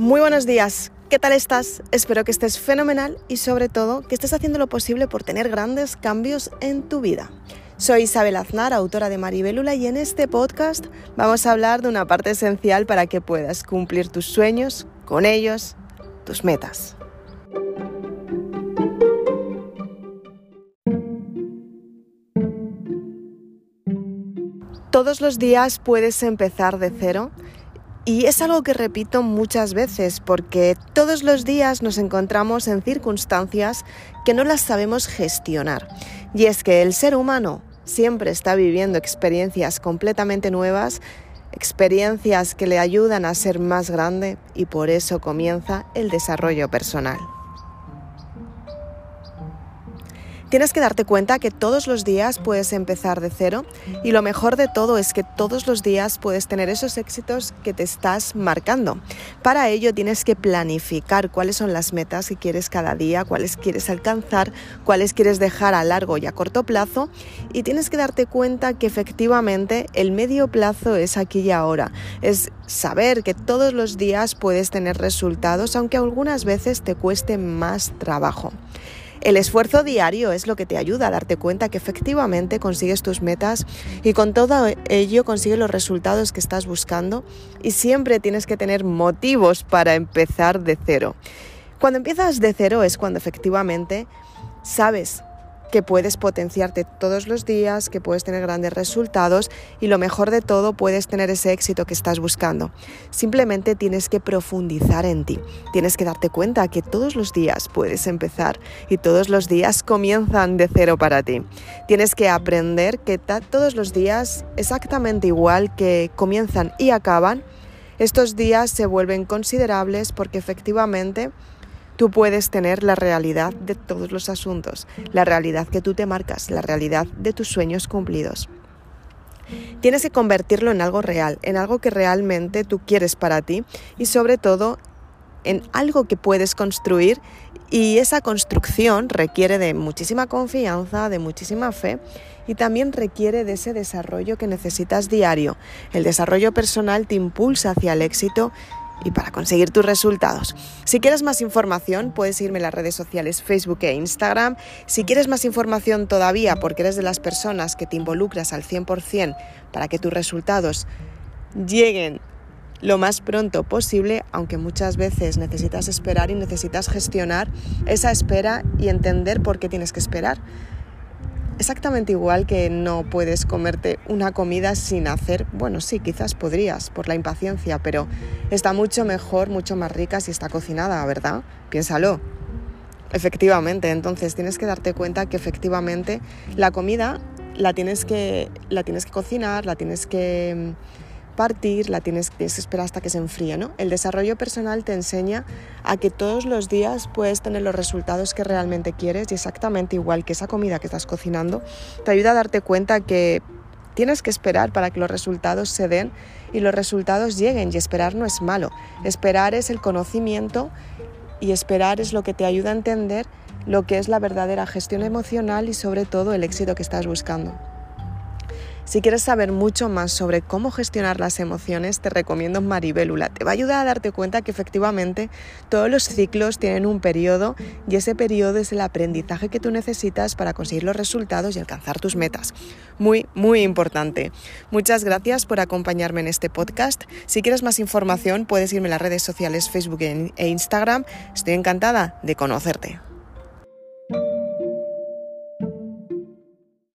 Muy buenos días, ¿qué tal estás? Espero que estés fenomenal y sobre todo que estés haciendo lo posible por tener grandes cambios en tu vida. Soy Isabel Aznar, autora de Maribelula y en este podcast vamos a hablar de una parte esencial para que puedas cumplir tus sueños, con ellos, tus metas. Todos los días puedes empezar de cero y es algo que repito muchas veces porque todos los días nos encontramos en circunstancias que no las sabemos gestionar. Y es que el ser humano siempre está viviendo experiencias completamente nuevas, experiencias que le ayudan a ser más grande y por eso comienza el desarrollo personal. Tienes que darte cuenta que todos los días puedes empezar de cero y lo mejor de todo es que todos los días puedes tener esos éxitos que te estás marcando. Para ello tienes que planificar cuáles son las metas que quieres cada día, cuáles quieres alcanzar, cuáles quieres dejar a largo y a corto plazo y tienes que darte cuenta que efectivamente el medio plazo es aquí y ahora. Es saber que todos los días puedes tener resultados aunque algunas veces te cueste más trabajo. El esfuerzo diario es lo que te ayuda a darte cuenta que efectivamente consigues tus metas y con todo ello consigues los resultados que estás buscando y siempre tienes que tener motivos para empezar de cero. Cuando empiezas de cero es cuando efectivamente sabes que puedes potenciarte todos los días, que puedes tener grandes resultados y lo mejor de todo, puedes tener ese éxito que estás buscando. Simplemente tienes que profundizar en ti. Tienes que darte cuenta que todos los días puedes empezar y todos los días comienzan de cero para ti. Tienes que aprender que todos los días, exactamente igual que comienzan y acaban, estos días se vuelven considerables porque efectivamente Tú puedes tener la realidad de todos los asuntos, la realidad que tú te marcas, la realidad de tus sueños cumplidos. Tienes que convertirlo en algo real, en algo que realmente tú quieres para ti y sobre todo en algo que puedes construir y esa construcción requiere de muchísima confianza, de muchísima fe y también requiere de ese desarrollo que necesitas diario. El desarrollo personal te impulsa hacia el éxito y para conseguir tus resultados. Si quieres más información, puedes seguirme en las redes sociales Facebook e Instagram. Si quieres más información todavía, porque eres de las personas que te involucras al 100% para que tus resultados lleguen lo más pronto posible, aunque muchas veces necesitas esperar y necesitas gestionar esa espera y entender por qué tienes que esperar exactamente igual que no puedes comerte una comida sin hacer, bueno, sí, quizás podrías por la impaciencia, pero está mucho mejor, mucho más rica si está cocinada, ¿verdad? Piénsalo. Efectivamente, entonces tienes que darte cuenta que efectivamente la comida la tienes que, la tienes que cocinar, la tienes que partir, la tienes, que esperar hasta que se enfríe. ¿no? El desarrollo personal te enseña a que todos los días puedes tener los resultados que realmente quieres y exactamente igual que esa comida que estás cocinando, te ayuda a darte cuenta que tienes que esperar para que los resultados se den y los resultados lleguen y esperar no es malo. Esperar es el conocimiento y esperar es lo que te ayuda a entender lo que es la verdadera gestión emocional y sobre todo el éxito que estás buscando. Si quieres saber mucho más sobre cómo gestionar las emociones, te recomiendo Maribélula. Te va a ayudar a darte cuenta que efectivamente todos los ciclos tienen un periodo y ese periodo es el aprendizaje que tú necesitas para conseguir los resultados y alcanzar tus metas. Muy, muy importante. Muchas gracias por acompañarme en este podcast. Si quieres más información, puedes irme a las redes sociales Facebook e Instagram. Estoy encantada de conocerte.